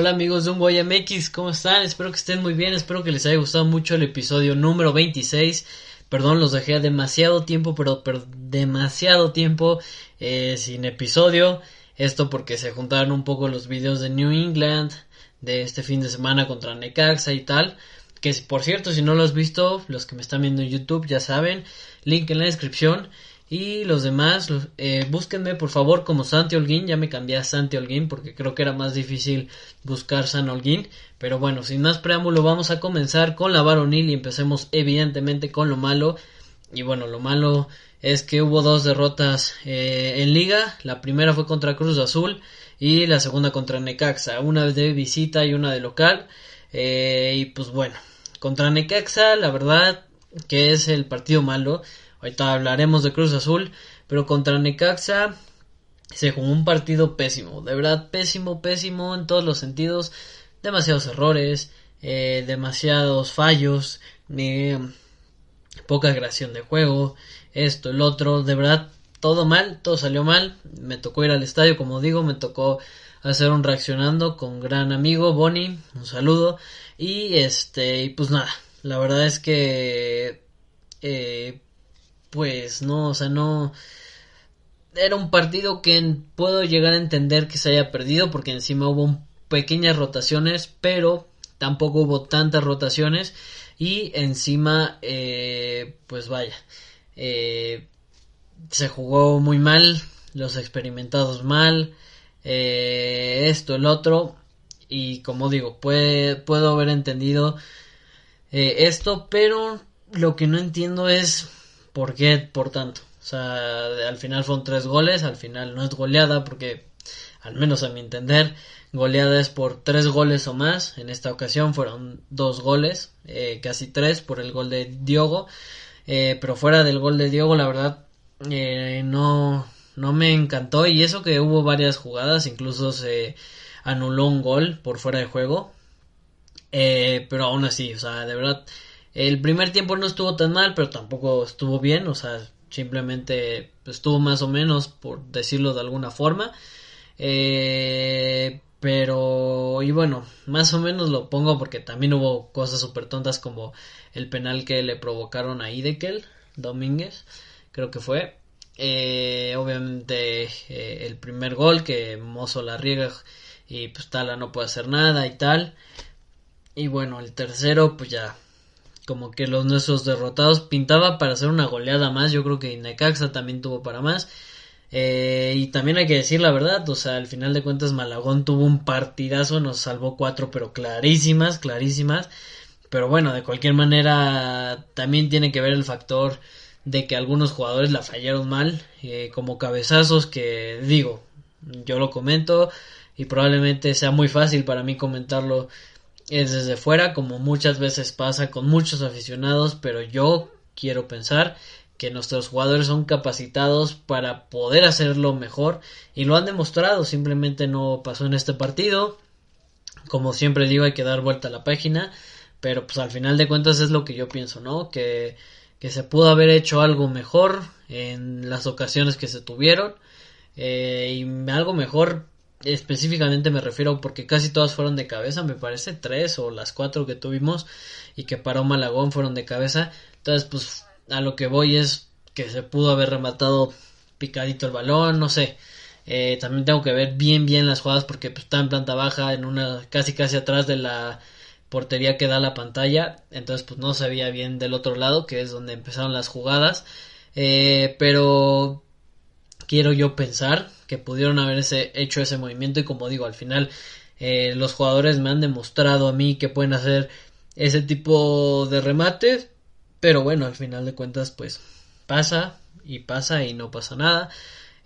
Hola amigos de Un MX, ¿cómo están? Espero que estén muy bien, espero que les haya gustado mucho el episodio número 26. Perdón, los dejé demasiado tiempo, pero, demasiado tiempo eh, sin episodio. Esto porque se juntaron un poco los videos de New England, de este fin de semana contra Necaxa y tal. Que por cierto, si no lo has visto, los que me están viendo en YouTube ya saben, link en la descripción. Y los demás, eh, búsquenme por favor como Santi Holguín. Ya me cambié a Santi Holguín porque creo que era más difícil buscar San Holguín. Pero bueno, sin más preámbulo, vamos a comenzar con la varonil y empecemos evidentemente con lo malo. Y bueno, lo malo es que hubo dos derrotas eh, en liga. La primera fue contra Cruz Azul y la segunda contra Necaxa. Una de visita y una de local. Eh, y pues bueno, contra Necaxa, la verdad que es el partido malo Ahorita hablaremos de Cruz Azul, pero contra Necaxa se jugó un partido pésimo, de verdad pésimo, pésimo en todos los sentidos, demasiados errores, eh, demasiados fallos, eh, poca creación de juego, esto, el otro, de verdad todo mal, todo salió mal, me tocó ir al estadio, como digo, me tocó hacer un reaccionando con gran amigo Bonnie, un saludo. Y este, y pues nada, la verdad es que eh, pues no, o sea, no era un partido que puedo llegar a entender que se haya perdido porque encima hubo pequeñas rotaciones, pero tampoco hubo tantas rotaciones y encima, eh, pues vaya, eh, se jugó muy mal, los experimentados mal, eh, esto, el otro, y como digo, puedo haber entendido esto, pero lo que no entiendo es ¿Por qué por tanto? O sea, al final fueron tres goles, al final no es goleada porque, al menos a mi entender, goleada es por tres goles o más. En esta ocasión fueron dos goles, eh, casi tres por el gol de Diogo. Eh, pero fuera del gol de Diogo, la verdad, eh, no, no me encantó. Y eso que hubo varias jugadas, incluso se anuló un gol por fuera de juego. pero aún así, o sea, de verdad el primer tiempo no estuvo tan mal, pero tampoco estuvo bien, o sea, simplemente estuvo más o menos, por decirlo de alguna forma. Eh, pero, y bueno, más o menos lo pongo porque también hubo cosas súper tontas como el penal que le provocaron a Idekel Domínguez, creo que fue. Eh, obviamente eh, el primer gol que Mozo la riega y pues Tala no puede hacer nada y tal. Y bueno, el tercero pues ya como que los nuestros derrotados pintaba para hacer una goleada más. Yo creo que Necaxa también tuvo para más. Eh, y también hay que decir la verdad, o sea, al final de cuentas Malagón tuvo un partidazo, nos salvó cuatro, pero clarísimas, clarísimas. Pero bueno, de cualquier manera, también tiene que ver el factor de que algunos jugadores la fallaron mal, eh, como cabezazos que digo, yo lo comento y probablemente sea muy fácil para mí comentarlo es desde fuera, como muchas veces pasa con muchos aficionados, pero yo quiero pensar que nuestros jugadores son capacitados para poder hacerlo mejor y lo han demostrado, simplemente no pasó en este partido. Como siempre digo, hay que dar vuelta a la página, pero pues al final de cuentas es lo que yo pienso, ¿no? Que, que se pudo haber hecho algo mejor en las ocasiones que se tuvieron eh, y algo mejor específicamente me refiero porque casi todas fueron de cabeza, me parece tres o las cuatro que tuvimos y que paró Malagón fueron de cabeza. Entonces, pues a lo que voy es que se pudo haber rematado picadito el balón, no sé. Eh, también tengo que ver bien bien las jugadas porque pues, está en planta baja, en una casi casi atrás de la portería que da la pantalla, entonces pues no se veía bien del otro lado, que es donde empezaron las jugadas. Eh, pero quiero yo pensar que pudieron haber hecho ese movimiento y como digo, al final eh, los jugadores me han demostrado a mí que pueden hacer ese tipo de remates, pero bueno, al final de cuentas pues pasa y pasa y no pasa nada,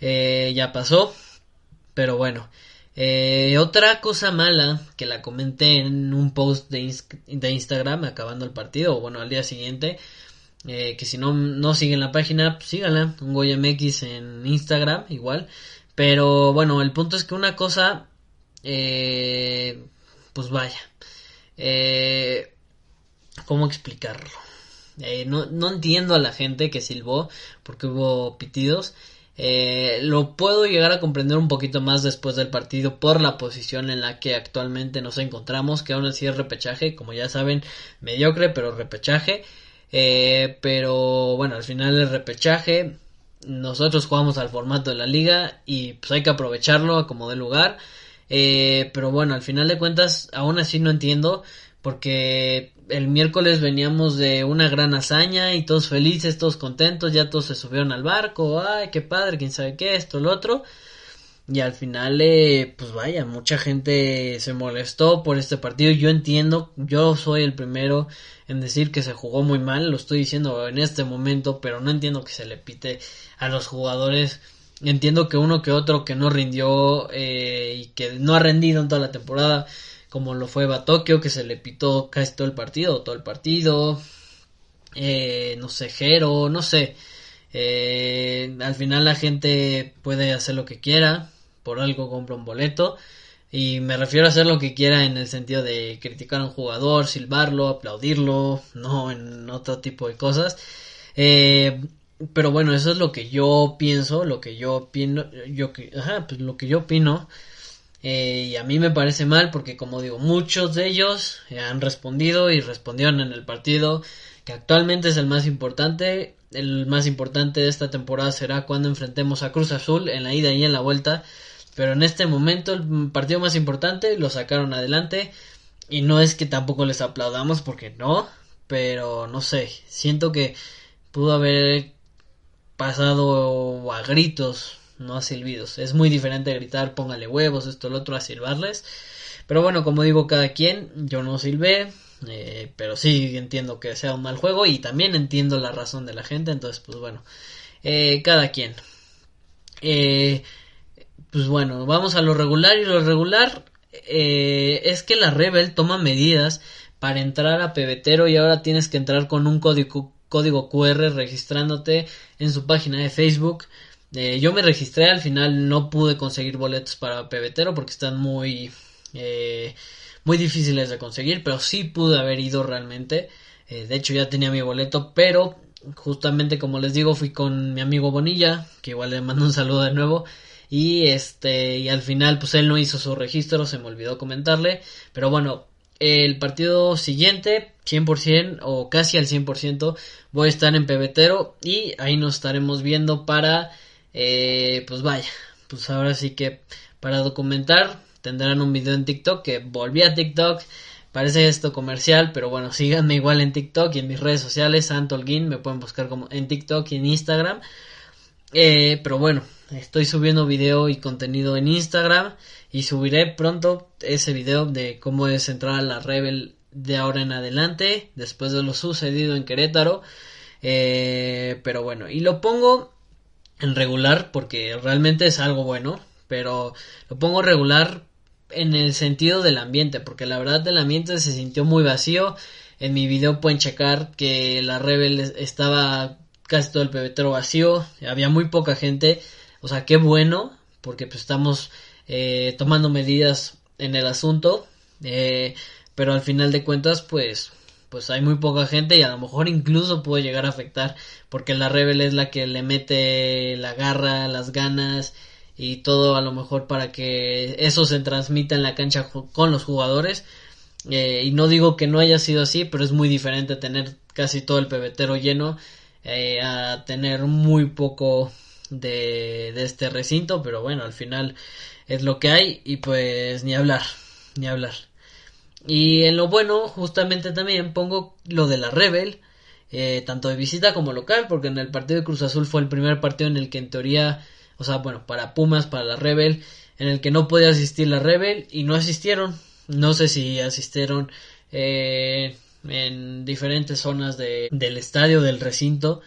eh, ya pasó, pero bueno. Eh, otra cosa mala que la comenté en un post de, de Instagram acabando el partido, o bueno, al día siguiente, eh, que si no, no siguen la página, pues síganla, un MX en Instagram, igual. Pero bueno, el punto es que una cosa, eh, pues vaya, eh, ¿cómo explicarlo? no, no entiendo a la gente que silbó porque hubo pitidos. Eh, lo puedo llegar a comprender un poquito más después del partido por la posición en la que actualmente nos encontramos, que aún así es repechaje, como ya saben, mediocre, pero repechaje. Eh, pero bueno, al final el repechaje, nosotros jugamos al formato de la liga y pues hay que aprovecharlo como de lugar. Eh, pero bueno, al final de cuentas, aún así no entiendo porque el miércoles veníamos de una gran hazaña y todos felices, todos contentos, ya todos se subieron al barco, ay, qué padre, quién sabe qué, esto, lo otro. Y al final, eh, pues vaya, mucha gente se molestó por este partido. Yo entiendo, yo soy el primero en decir que se jugó muy mal, lo estoy diciendo en este momento, pero no entiendo que se le pite a los jugadores. Entiendo que uno que otro que no rindió eh, y que no ha rendido en toda la temporada, como lo fue Batokio, que se le pitó casi todo el partido, todo el partido. Eh, no sé, Jero, no sé. Eh, al final la gente puede hacer lo que quiera, por algo compra un boleto. Y me refiero a hacer lo que quiera en el sentido de criticar a un jugador, silbarlo, aplaudirlo, no en otro tipo de cosas. Eh, pero bueno, eso es lo que yo pienso, lo que yo opino, yo, ajá, pues lo que yo opino. Eh, y a mí me parece mal porque como digo, muchos de ellos han respondido y respondieron en el partido que actualmente es el más importante. El más importante de esta temporada será cuando enfrentemos a Cruz Azul en la ida y en la vuelta. Pero en este momento el partido más importante lo sacaron adelante. Y no es que tampoco les aplaudamos porque no. Pero no sé, siento que pudo haber pasado a gritos, no a silbidos. Es muy diferente gritar póngale huevos, esto, lo otro, a silbarles. Pero bueno, como digo, cada quien, yo no silbé, eh, pero sí entiendo que sea un mal juego y también entiendo la razón de la gente, entonces pues bueno, eh, cada quien. Eh, pues bueno, vamos a lo regular y lo regular es que la Rebel toma medidas para entrar a Pebetero y ahora tienes que entrar con un código, código QR registrándote en su página de Facebook. Eh, yo me registré, al final no pude conseguir boletos para Pebetero porque están muy, eh, muy difíciles de conseguir, pero sí pude haber ido realmente. Eh, de hecho ya tenía mi boleto, pero justamente como les digo fui con mi amigo Bonilla, que igual le mando un saludo de nuevo. Y este, y al final pues él no hizo su registro, se me olvidó comentarle. Pero bueno, el partido siguiente, 100% o casi al 100%, voy a estar en Pebetero y ahí nos estaremos viendo para, eh, pues vaya, pues ahora sí que para documentar tendrán un video en TikTok que volví a TikTok. Parece esto comercial, pero bueno, síganme igual en TikTok y en mis redes sociales, Santo me pueden buscar como en TikTok y en Instagram. Eh, pero bueno, estoy subiendo video y contenido en Instagram y subiré pronto ese video de cómo es entrar a la Rebel de ahora en adelante, después de lo sucedido en Querétaro. Eh, pero bueno, y lo pongo en regular porque realmente es algo bueno, pero lo pongo regular en el sentido del ambiente, porque la verdad el ambiente se sintió muy vacío. En mi video pueden checar que la Rebel estaba casi todo el pebetero vacío, había muy poca gente, o sea, qué bueno, porque pues estamos eh, tomando medidas en el asunto, eh, pero al final de cuentas pues pues hay muy poca gente y a lo mejor incluso puede llegar a afectar porque la Rebel es la que le mete la garra, las ganas y todo a lo mejor para que eso se transmita en la cancha con los jugadores. Eh, y no digo que no haya sido así pero es muy diferente tener casi todo el pebetero lleno a tener muy poco de, de este recinto pero bueno al final es lo que hay y pues ni hablar, ni hablar. Y en lo bueno, justamente también pongo lo de la Rebel, eh, tanto de visita como local, porque en el partido de Cruz Azul fue el primer partido en el que en teoría, o sea, bueno, para Pumas, para la Rebel, en el que no podía asistir la Rebel y no asistieron. No sé si asistieron eh, en diferentes zonas de, del estadio, del recinto,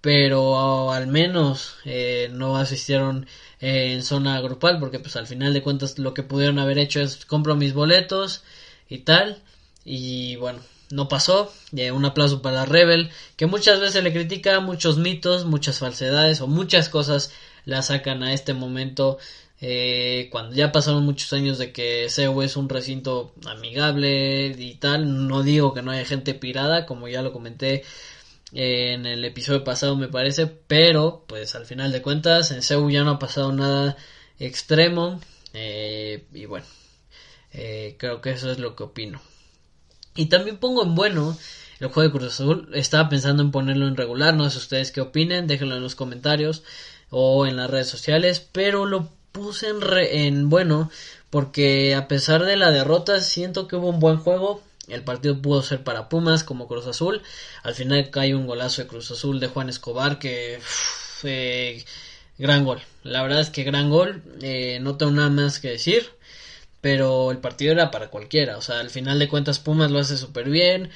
pero al menos eh, no asistieron en zona grupal porque pues al final de cuentas lo que pudieron haber hecho es compro mis boletos y tal y bueno no pasó. Eh, un aplauso para Rebel que muchas veces le critica muchos mitos muchas falsedades o muchas cosas la sacan a este momento eh, cuando ya pasaron muchos años de que CEU es un recinto amigable y tal. No digo que no haya gente pirada como ya lo comenté en el episodio pasado me parece, pero pues al final de cuentas en Seúl ya no ha pasado nada extremo eh, y bueno, eh, creo que eso es lo que opino. Y también pongo en bueno el juego de Cruz Azul. Estaba pensando en ponerlo en regular, no sé ustedes qué opinen, déjenlo en los comentarios o en las redes sociales, pero lo puse en, en bueno porque a pesar de la derrota siento que hubo un buen juego, el partido pudo ser para Pumas como Cruz Azul. Al final cae un golazo de Cruz Azul de Juan Escobar que... gran gol. La verdad es que gran gol. Eh, no tengo nada más que decir. Pero el partido era para cualquiera. O sea, al final de cuentas Pumas lo hace súper bien.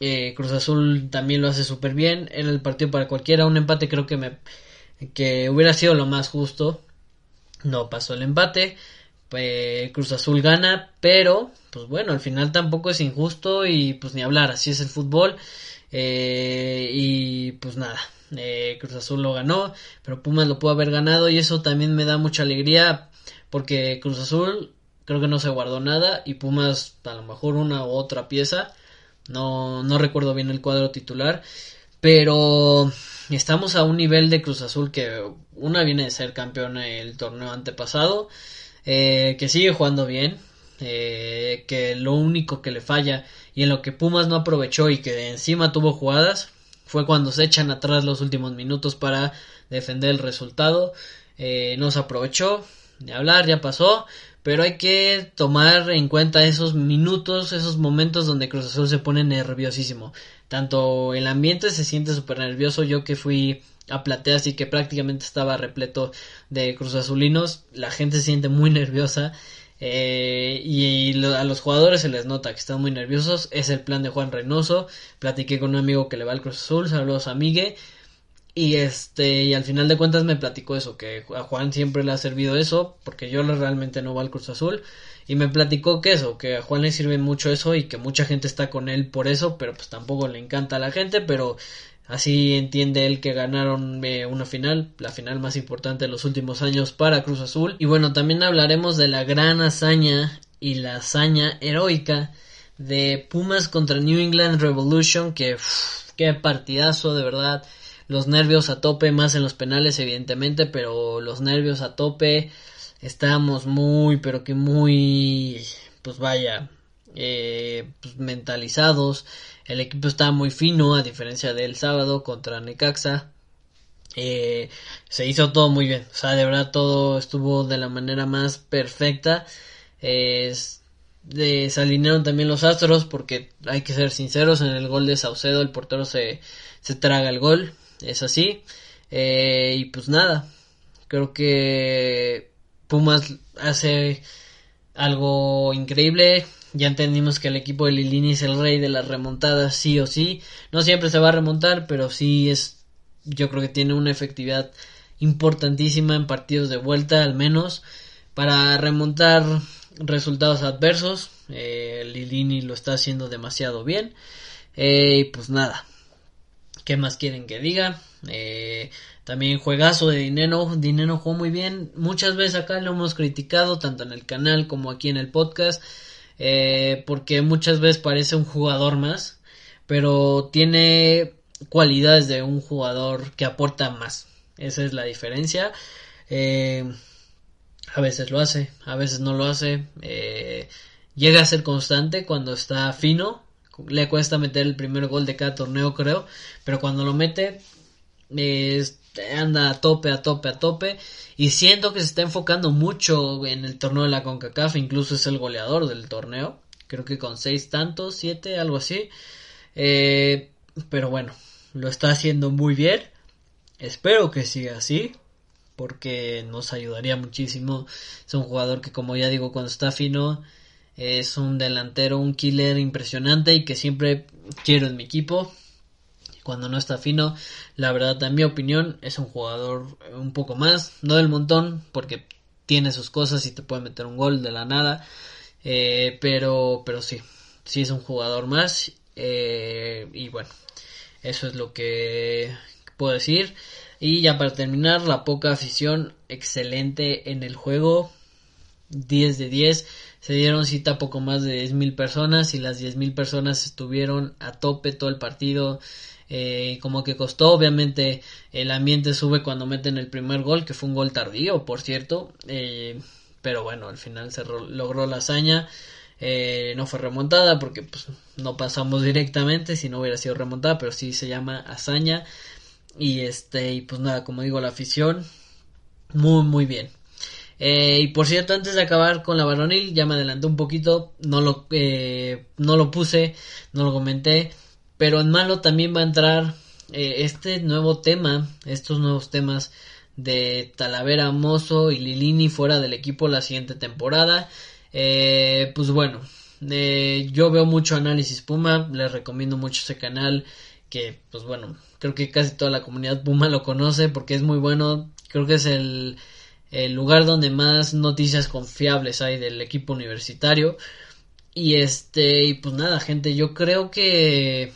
Eh, Cruz Azul también lo hace súper bien. Era el partido para cualquiera. Un empate creo que me... que hubiera sido lo más justo. No pasó el empate. Eh, Cruz Azul gana, pero pues bueno, al final tampoco es injusto y pues ni hablar, así es el fútbol. Eh, y pues nada, eh, Cruz Azul lo ganó, pero Pumas lo pudo haber ganado y eso también me da mucha alegría porque Cruz Azul creo que no se guardó nada y Pumas a lo mejor una u otra pieza, no, no recuerdo bien el cuadro titular, pero estamos a un nivel de Cruz Azul que una viene de ser campeón el torneo antepasado, eh, que sigue jugando bien, eh, que lo único que le falla y en lo que Pumas no aprovechó y que encima tuvo jugadas fue cuando se echan atrás los últimos minutos para defender el resultado. Eh, no se aprovechó, de hablar, ya pasó, pero hay que tomar en cuenta esos minutos, esos momentos donde Cruz Azul se pone nerviosísimo. Tanto el ambiente se siente súper nervioso, yo que fui a plateas y que prácticamente estaba repleto de Cruz Azulinos, la gente se siente muy nerviosa eh, y a los jugadores se les nota que están muy nerviosos. Es el plan de Juan Reynoso. Platiqué con un amigo que le va al Cruz Azul. Saludos a Migue. Y este, y al final de cuentas me platicó eso, que a Juan siempre le ha servido eso, porque yo realmente no va al Cruz Azul. Y me platicó que eso, que a Juan le sirve mucho eso y que mucha gente está con él por eso, pero pues tampoco le encanta a la gente, pero Así entiende él que ganaron eh, una final, la final más importante de los últimos años para Cruz Azul. Y bueno, también hablaremos de la gran hazaña y la hazaña heroica de Pumas contra New England Revolution, que qué partidazo de verdad. Los nervios a tope, más en los penales evidentemente, pero los nervios a tope. Estábamos muy, pero que muy, pues vaya, eh, pues mentalizados. El equipo estaba muy fino, a diferencia del sábado contra Necaxa. Eh, se hizo todo muy bien. O sea, de verdad todo estuvo de la manera más perfecta. se alinearon también los astros porque hay que ser sinceros, en el gol de Saucedo el portero se, se traga el gol. Es así. Eh, y pues nada, creo que Pumas hace algo increíble. Ya entendimos que el equipo de Lilini es el rey de las remontadas, sí o sí. No siempre se va a remontar, pero sí es. Yo creo que tiene una efectividad importantísima en partidos de vuelta, al menos, para remontar resultados adversos. Eh, Lilini lo está haciendo demasiado bien. Eh, y pues nada. ¿Qué más quieren que diga? Eh, también juegazo de Dinero. Dinero jugó muy bien. Muchas veces acá lo hemos criticado, tanto en el canal como aquí en el podcast. Eh, porque muchas veces parece un jugador más, pero tiene cualidades de un jugador que aporta más. Esa es la diferencia. Eh, a veces lo hace, a veces no lo hace. Eh, llega a ser constante cuando está fino. Le cuesta meter el primer gol de cada torneo, creo. Pero cuando lo mete, anda a tope, a tope, a tope. Y siento que se está enfocando mucho en el torneo de la CONCACAF, incluso es el goleador del torneo. Creo que con seis tantos, siete, algo así. Eh, pero bueno, lo está haciendo muy bien. Espero que siga así, porque nos ayudaría muchísimo. Es un jugador que, como ya digo, cuando está fino, es un delantero, un killer impresionante y que siempre quiero en mi equipo cuando no está fino. La verdad, en mi opinión, es un jugador un poco más, no del montón, porque tiene sus cosas y te puede meter un gol de la nada. Eh, pero, pero sí, sí es un jugador más. Eh, y bueno, eso es lo que puedo decir. Y ya para terminar, la poca afición, excelente en el juego. 10 de 10. Se dieron cita a poco más de mil personas y las mil personas estuvieron a tope todo el partido. Eh, como que costó, obviamente el ambiente sube cuando meten el primer gol, que fue un gol tardío, por cierto, eh, pero bueno, al final se logró la hazaña, eh, no fue remontada porque pues, no pasamos directamente, si no hubiera sido remontada, pero sí se llama hazaña, y este, y pues nada, como digo, la afición, muy, muy bien. Eh, y por cierto, antes de acabar con la varonil, ya me adelanté un poquito, no lo, eh, no lo puse, no lo comenté, pero en malo también va a entrar eh, este nuevo tema, estos nuevos temas de Talavera, Mozo y Lilini fuera del equipo la siguiente temporada. pues bueno, yo veo mucho análisis Puma, les recomiendo mucho ese canal que pues bueno, creo que casi toda la comunidad Puma lo conoce porque es muy bueno, creo que es el el lugar donde más noticias confiables hay del equipo universitario. Y este, y pues nada, gente, yo creo que,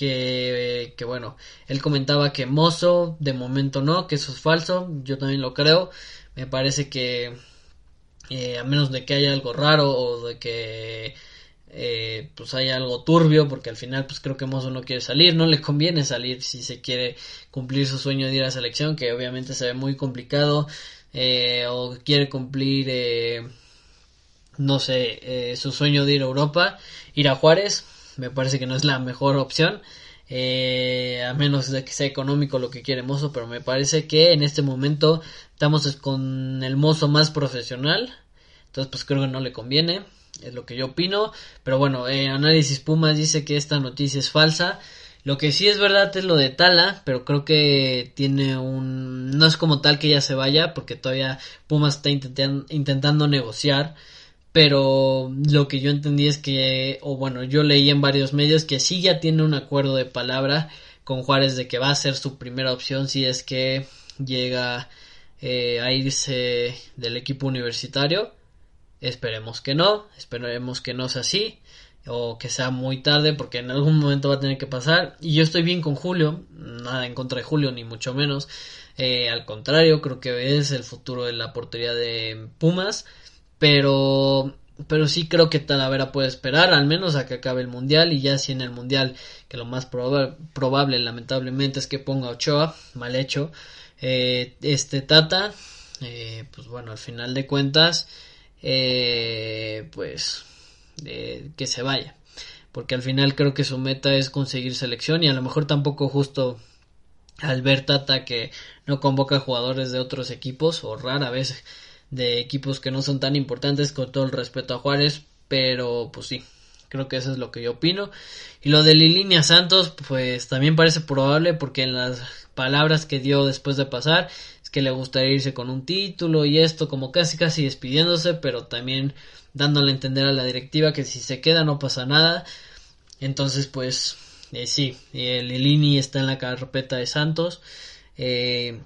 que, que bueno, él comentaba que Mozo, de momento no, que eso es falso, yo también lo creo. Me parece que, eh, a menos de que haya algo raro o de que eh, pues haya algo turbio porque al final pues creo que Mozo no quiere salir no le conviene salir si se quiere cumplir su sueño de ir a la selección que obviamente se ve muy complicado eh, o quiere cumplir, eh, no sé, su sueño de ir a Europa, ir a Juárez, me parece que no es la mejor opción. a menos de que sea económico lo que quiere Mozo, pero me parece que en este momento estamos con el Mozo más profesional, entonces pues creo que no le conviene, es lo que yo opino, pero bueno, Análisis Pumas dice que esta noticia es falsa, lo que sí es verdad es lo de Tala, pero creo que tiene un... No es como tal que ya se vaya, porque todavía Pumas está intentando negociar. Pero lo que yo entendí es que, o bueno, yo leí en varios medios que sí ya tiene un acuerdo de palabra con Juárez de que va a ser su primera opción si es que llega eh, a irse del equipo universitario. Esperemos que no, esperemos que no sea así o que sea muy tarde porque en algún momento va a tener que pasar. Y yo estoy bien con Julio nada en contra de Julio ni mucho menos. Eh, al contrario creo que es el futuro de la portería de Pumas pero pero sí creo que Talavera puede esperar al menos a que acabe el mundial y ya si en el mundial que lo más probable lamentablemente es que ponga Ochoa mal hecho eh, este Tata eh, pues bueno al final de cuentas pues que se vaya. Porque al final creo que su meta es conseguir selección y a lo mejor tampoco justo al ver Tata que no convoca jugadores de otros equipos o rara vez de equipos que no son tan importantes con todo el respeto a Juárez, pero pues sí, creo que eso es lo que yo opino. Y lo de Lilinia Santos, pues también parece probable porque en las palabras que dio después de pasar es que le gustaría irse con un título y esto como casi casi despidiéndose, pero también dándole a entender a la directiva que si se queda no pasa nada. Entonces, pues eh, sí, el Lilini está en la carpeta de Santos. Eh,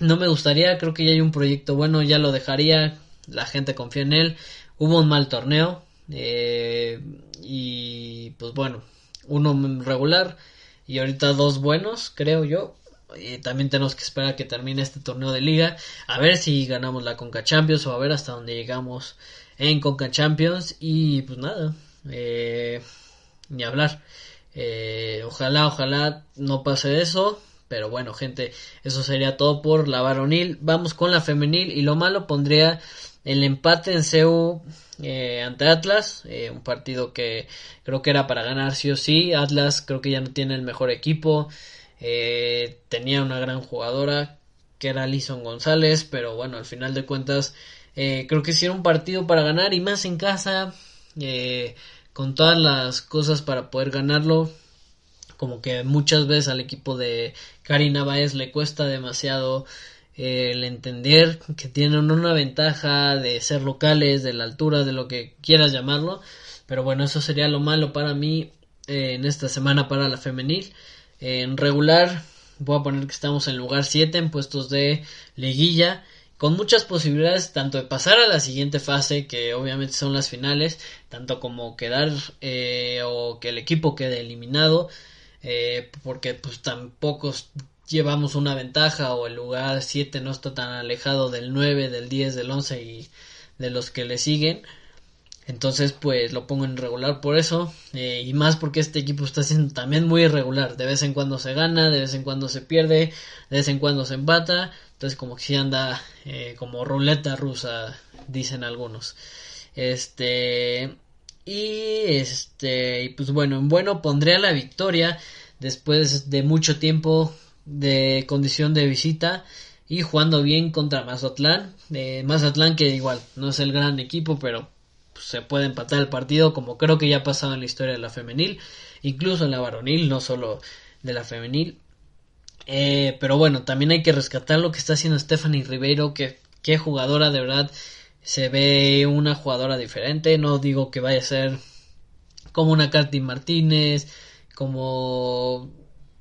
no me gustaría, creo que ya hay un proyecto bueno, ya lo dejaría, la gente confía en él. Hubo un mal torneo eh, y pues bueno, uno regular y ahorita dos buenos, creo yo. Y también tenemos que esperar a que termine este torneo de liga, a ver si ganamos la Conca Champions o a ver hasta dónde llegamos en Conca Champions y pues nada, eh, ni hablar. Eh, ojalá, ojalá no pase eso. Pero bueno, gente, eso sería todo por la varonil. Vamos con la femenil y lo malo pondría el empate en CEU eh, ante Atlas, un partido que creo que era para ganar sí o sí. Atlas creo que ya no tiene el mejor equipo, tenía una gran jugadora que era Alison González, pero bueno, al final de cuentas eh, creo que era un partido para ganar y más en casa, eh, con todas las cosas para poder ganarlo. Como que muchas veces al equipo de Karina Báez le cuesta demasiado eh, el entender que tienen una ventaja de ser locales, de la altura, de lo que quieras llamarlo. Pero bueno, eso sería lo malo para mí en esta semana para la femenil. en regular, voy a poner que estamos en lugar 7 en puestos de liguilla con muchas posibilidades tanto de pasar a la siguiente fase, que obviamente son las finales, tanto como quedar eh, o que el equipo quede eliminado, eh, porque pues tampoco llevamos una ventaja o el lugar 7 no está tan alejado del 9, del 10, del 11 y de los que le siguen. Entonces, pues lo pongo en regular por eso. Eh, y más porque este equipo está siendo también muy irregular. De vez en cuando se gana, de vez en cuando se pierde, de vez en cuando se empata. Entonces, como que si anda eh, como ruleta rusa, dicen algunos. Este. Y este. Pues bueno, en bueno pondré la victoria. Después de mucho tiempo de condición de visita y jugando bien contra Mazatlán. Eh, Mazatlán que igual no es el gran equipo, pero pues, se puede empatar el partido como creo que ya ha pasado en la historia de la femenil, incluso en la varonil, no solo de la femenil. Eh, pero bueno, también hay que rescatar lo que está haciendo Stephanie Ribeiro, que qué jugadora de verdad se ve una jugadora diferente, no digo que vaya a ser como una Katy Martínez, como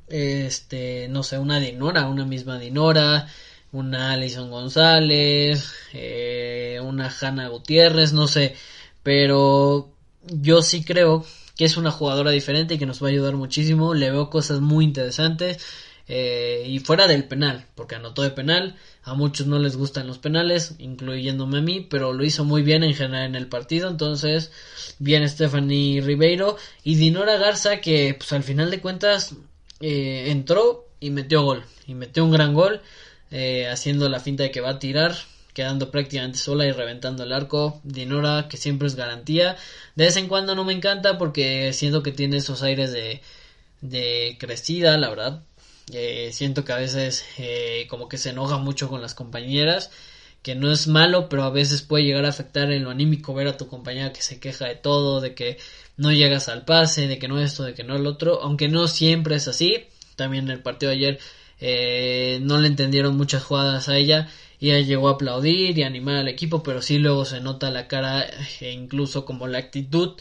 este, no sé, una Dinora, una misma Dinora, una Alison González, eh, una Hanna Gutiérrez, no sé, pero yo sí creo que es una jugadora diferente y que nos va a ayudar muchísimo, le veo cosas muy interesantes. Eh, y fuera del penal, porque anotó de penal, a muchos no les gustan los penales, incluyéndome a mí, pero lo hizo muy bien en general en el partido, entonces bien Stephanie Ribeiro y Dinora Garza que pues al final de cuentas eh, entró y metió gol, y metió un gran gol, eh, haciendo la finta de que va a tirar, quedando prácticamente sola y reventando el arco. Dinora, que siempre es garantía. De vez en cuando no me encanta porque siento que tiene esos aires de, de crecida, la verdad. Eh, siento que a veces eh, como que se enoja mucho con las compañeras que no es malo, pero a veces puede llegar a afectar en lo anímico ver a tu compañera que se queja de todo, de que no llegas al pase, de que no esto, de que no el otro, aunque no siempre es así. También en el partido de ayer eh, no le entendieron muchas jugadas a ella y ella llegó a aplaudir y animar al equipo, pero sí luego se nota la cara e incluso como la actitud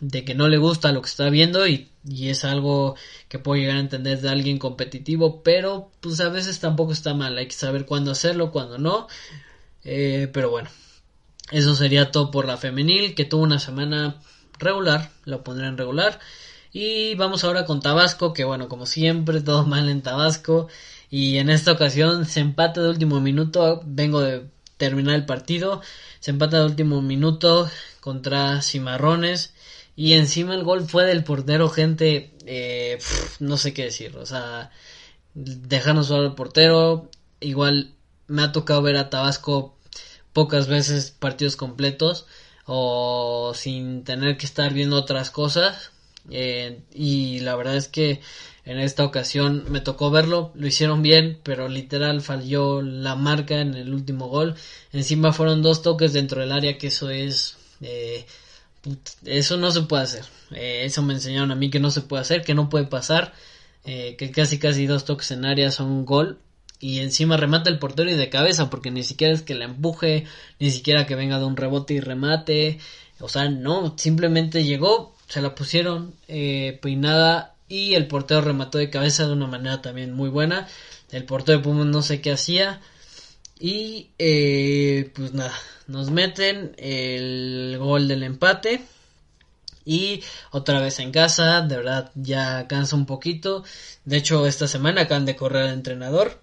de que no le gusta lo que está viendo y, y, es algo que puedo llegar a entender de alguien competitivo, pero pues a veces tampoco está mal, hay que saber cuándo hacerlo, cuándo no, eh, pero bueno, eso sería todo por la femenil, que tuvo una semana regular, lo pondré en regular. Y vamos ahora con Tabasco, que bueno, como siempre, todo mal en Tabasco. Y en esta ocasión se empata de último minuto, vengo de terminar el partido, se empata de último minuto contra Cimarrones. Y encima el gol fue del portero, gente, eh, no sé qué decir, o sea, dejarnos solo al portero, igual me ha tocado ver a Tabasco pocas veces partidos completos o sin tener que estar viendo otras cosas eh, y la verdad es que en esta ocasión me tocó verlo, lo hicieron bien, pero literal falló la marca en el último gol. Encima fueron dos toques dentro del área, que eso es... Eh, eso no se puede hacer. Eh, eso me enseñaron a mí que no se puede hacer, que no puede pasar. que casi casi dos toques en área son un gol y encima remata el portero y de cabeza porque ni siquiera es que la empuje, ni siquiera que venga de un rebote y remate, o sea, no, simplemente llegó, se la pusieron eh, peinada y el portero remató de cabeza de una manera también muy buena. El portero de Pumas no sé qué hacía y eh, pues nada, nos meten el gol del empate. Y otra vez en casa, de verdad ya cansa un poquito. De hecho, esta semana acaban de correr al entrenador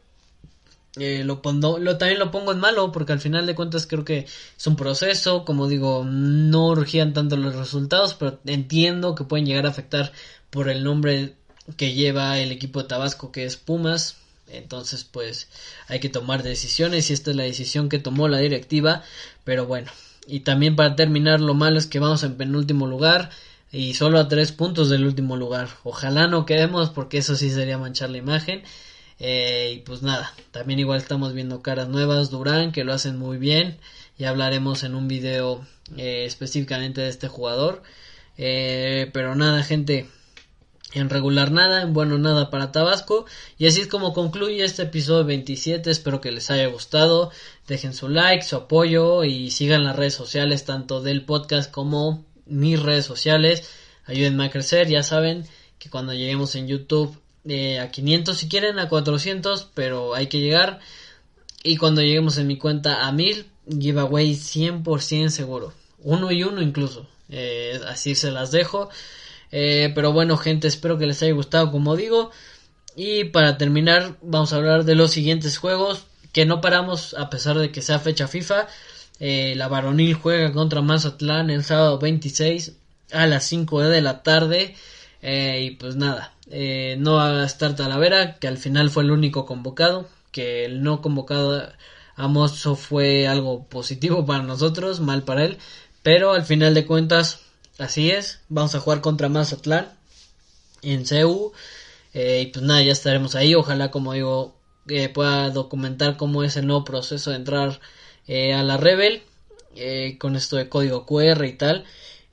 eh, lo, lo también lo pongo en malo porque al final de cuentas creo que es un proceso, como digo, no urgían tanto los resultados, pero entiendo que pueden llegar a afectar por el nombre que lleva el equipo de Tabasco que es Pumas, entonces pues hay que tomar decisiones y esta es la decisión que tomó la directiva, pero bueno, y también para terminar lo malo es que vamos en penúltimo lugar y solo a tres puntos del último lugar, ojalá no quedemos porque eso sí sería manchar la imagen eh, y pues nada, también igual estamos viendo caras nuevas, Durán, que lo hacen muy bien. Ya hablaremos en un video eh, específicamente de este jugador. Eh, pero nada, gente, en regular nada, en bueno nada para Tabasco. Y así es como concluye este episodio 27. Espero que les haya gustado. Dejen su like, su apoyo y sigan las redes sociales, tanto del podcast como mis redes sociales. Ayúdenme a crecer, ya saben que cuando lleguemos en YouTube eh, a 500 si quieren, a 400, pero hay que llegar. Y cuando lleguemos en mi cuenta a 1000, giveaway 100% seguro. Uno y uno incluso. Eh, así se las dejo. Eh, pero bueno, gente, espero que les haya gustado, como digo. Y para terminar, vamos a hablar de los siguientes juegos que no paramos a pesar de que sea fecha FIFA. Eh, la varonil juega contra Mazatlán el sábado 26 a las 5 de la tarde. Eh, y pues nada, no va a estar Talavera, que al final fue el único convocado. Que el no convocado a Mozo fue algo positivo para nosotros, mal para él. Pero al final de cuentas, así es. Vamos a jugar contra Mazatlán en CEU. y pues nada, ya estaremos ahí. Ojalá, como digo, pueda documentar cómo es el nuevo proceso de entrar eh, a la Rebel eh, con esto de código QR y tal.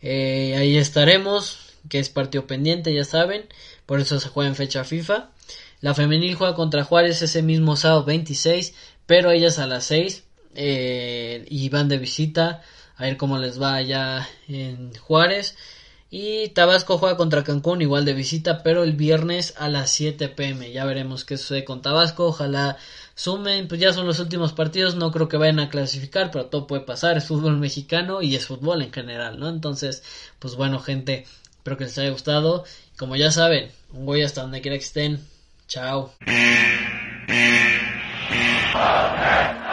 Eh, ahí estaremos, que es partido pendiente, ya saben. Por eso se juega en fecha FIFA. La femenil juega contra Juárez ese mismo sábado 26, pero ellas a las 6 y van de visita a ver cómo les va allá en Juárez. Y Tabasco juega contra Cancún igual de visita, pero el viernes a las 7 pm. Ya veremos qué sucede con Tabasco. Ojalá sumen, pues ya son los últimos partidos. No creo que vayan a clasificar, pero todo puede pasar. Es fútbol mexicano y es fútbol en general, ¿no? Entonces, pues bueno, gente, espero que les haya gustado. Como ya saben, un voy hasta donde quiera que estén. Chao.